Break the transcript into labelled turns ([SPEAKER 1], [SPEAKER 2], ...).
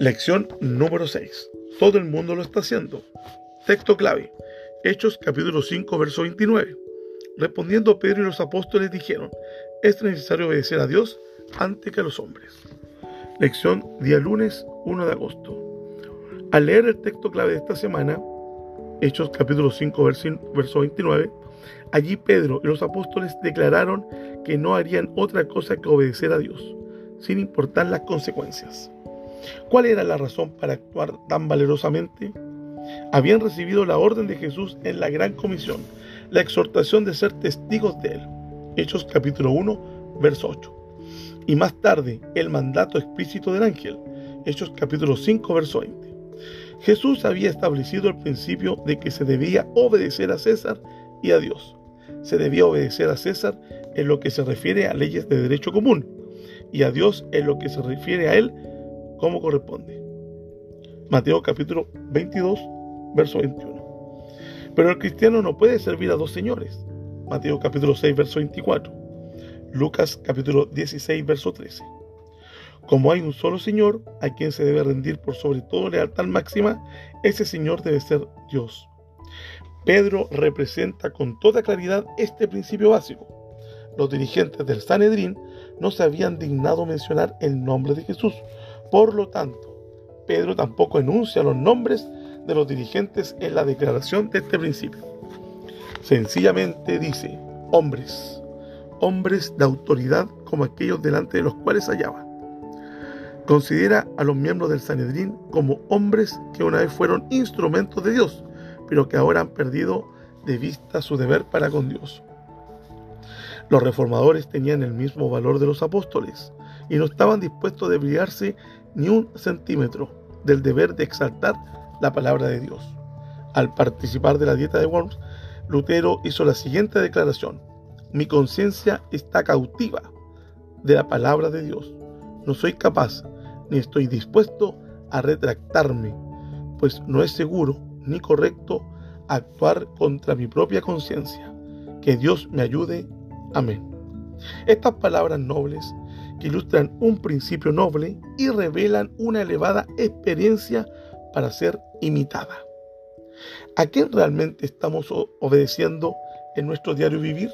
[SPEAKER 1] Lección número 6. Todo el mundo lo está haciendo. Texto clave. Hechos capítulo 5, verso 29. Respondiendo Pedro y los apóstoles dijeron, es necesario obedecer a Dios antes que a los hombres. Lección día lunes 1 de agosto. Al leer el texto clave de esta semana, Hechos capítulo 5, verso 29, allí Pedro y los apóstoles declararon que no harían otra cosa que obedecer a Dios, sin importar las consecuencias. ¿Cuál era la razón para actuar tan valerosamente? Habían recibido la orden de Jesús en la gran comisión, la exhortación de ser testigos de él. Hechos capítulo 1, verso 8. Y más tarde, el mandato explícito del ángel. Hechos capítulo 5, verso 20. Jesús había establecido el principio de que se debía obedecer a César y a Dios. Se debía obedecer a César en lo que se refiere a leyes de derecho común y a Dios en lo que se refiere a Él como corresponde. Mateo capítulo 22, verso 21. Pero el cristiano no puede servir a dos señores. Mateo capítulo 6, verso 24. Lucas capítulo 16, verso 13. Como hay un solo Señor a quien se debe rendir por sobre todo lealtad máxima, ese Señor debe ser Dios. Pedro representa con toda claridad este principio básico. Los dirigentes del Sanedrín no se habían dignado mencionar el nombre de Jesús. Por lo tanto, Pedro tampoco enuncia los nombres de los dirigentes en la declaración de este principio. Sencillamente dice, hombres, hombres de autoridad como aquellos delante de los cuales hallaba. Considera a los miembros del Sanedrín como hombres que una vez fueron instrumentos de Dios, pero que ahora han perdido de vista su deber para con Dios. Los reformadores tenían el mismo valor de los apóstoles y no estaban dispuestos a desviarse ni un centímetro del deber de exaltar la palabra de Dios. Al participar de la dieta de Worms, Lutero hizo la siguiente declaración. Mi conciencia está cautiva de la palabra de Dios. No soy capaz ni estoy dispuesto a retractarme, pues no es seguro ni correcto actuar contra mi propia conciencia. Que Dios me ayude. Amén. Estas palabras nobles que ilustran un principio noble y revelan una elevada experiencia para ser imitada. ¿A quién realmente estamos obedeciendo en nuestro diario vivir?